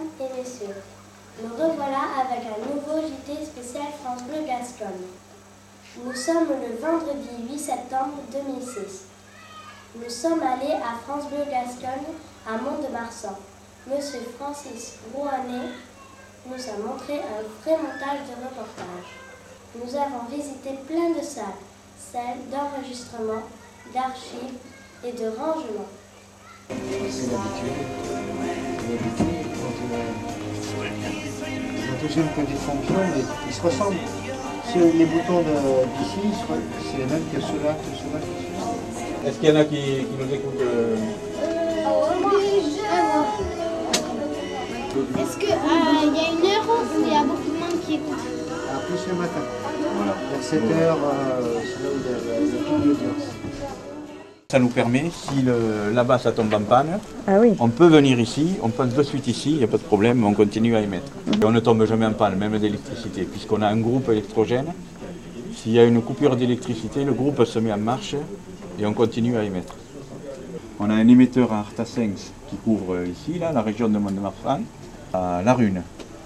et messieurs. Nous revoilà avec un nouveau JT spécial France Bleu Gascogne. Nous sommes le vendredi 8 septembre 2006. Nous sommes allés à France Bleu Gascogne à Mont-de-Marsan. Monsieur Francis Rouanet nous a montré un vrai montage de reportage. Nous avons visité plein de salles, celles d'enregistrement, d'archives et de rangement. C'est l'habitude. Quand la deuxième petite fonction, ils, ils se ressemblent. Les boutons d'ici, c'est les mêmes que ceux-là, que ceux-là. que ceux-là. Est-ce qu'il y en a qui, qui nous écoutent euh, Est-ce qu'il y a une heure où il y a beaucoup de monde qui écoute? Ah, plus le matin. Voilà. Vers 7 heures, euh, c'est là où il y a la- le d'audience. Ça nous permet, si là-bas ça tombe en panne, Ah oui. on peut venir ici, on passe de suite ici, il n'y a pas de problème, on continue à émettre. Et on ne tombe jamais en panne, même d'électricité, puisqu'on a un groupe électrogène. S'il y a une coupure d'électricité, le groupe se met en marche et on continue à émettre. On a un émetteur à Artasens qui couvre ici, là, la région de Mont-de-Marsan, à La Rune,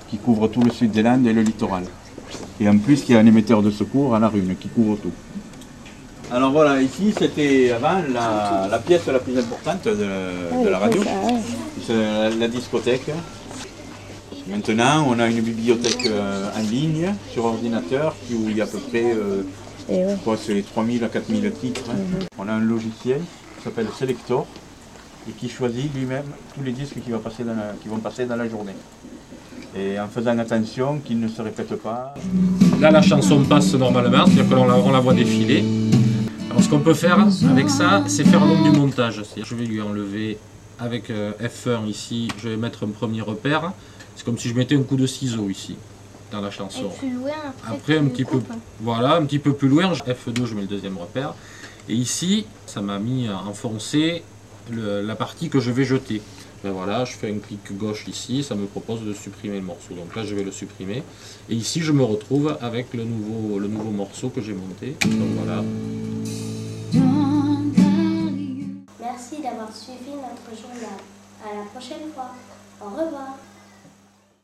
qui couvre tout le sud des Landes et le littoral. Et en plus, il y a un émetteur de secours à La Rune qui couvre tout. Alors voilà, ici c'était avant la, la pièce la plus importante de, de la radio, la, la discothèque. Maintenant, on a une bibliothèque euh, en ligne sur ordinateur qui- où il y a à peu près, euh, ouais. je crois que c'est 3000 à 4000 titres. On a un logiciel qui s'appelle Selector et qui choisit lui-même tous les disques qui, va passer dans la- qui vont passer dans la journée. Et en faisant attention qu'ils ne se répètent pas. Là, la chanson passe normalement, c'est-à-dire qu'on la, on la voit défiler. Ce qu'on peut faire avec ça, c'est faire donc du montage. Je vais lui enlever avec euh, F1 ici, je vais mettre un premier repère. C'est comme si je mettais un coup de ciseau ici, dans la chanson. Et plus loin après. Après, un petit peu, coupes. voilà, un petit peu plus loin, F2, je mets le deuxième repère. Et ici, ça m'a mis à enfoncer le- la partie que je vais jeter. Ben voilà, je fais un clic gauche ici, ça me propose de supprimer le morceau. Donc là, je vais le supprimer. Et ici, je me retrouve avec le nouveau, le nouveau morceau que j'ai monté. Donc voilà. Suivi notre journal. À la prochaine fois. Au revoir.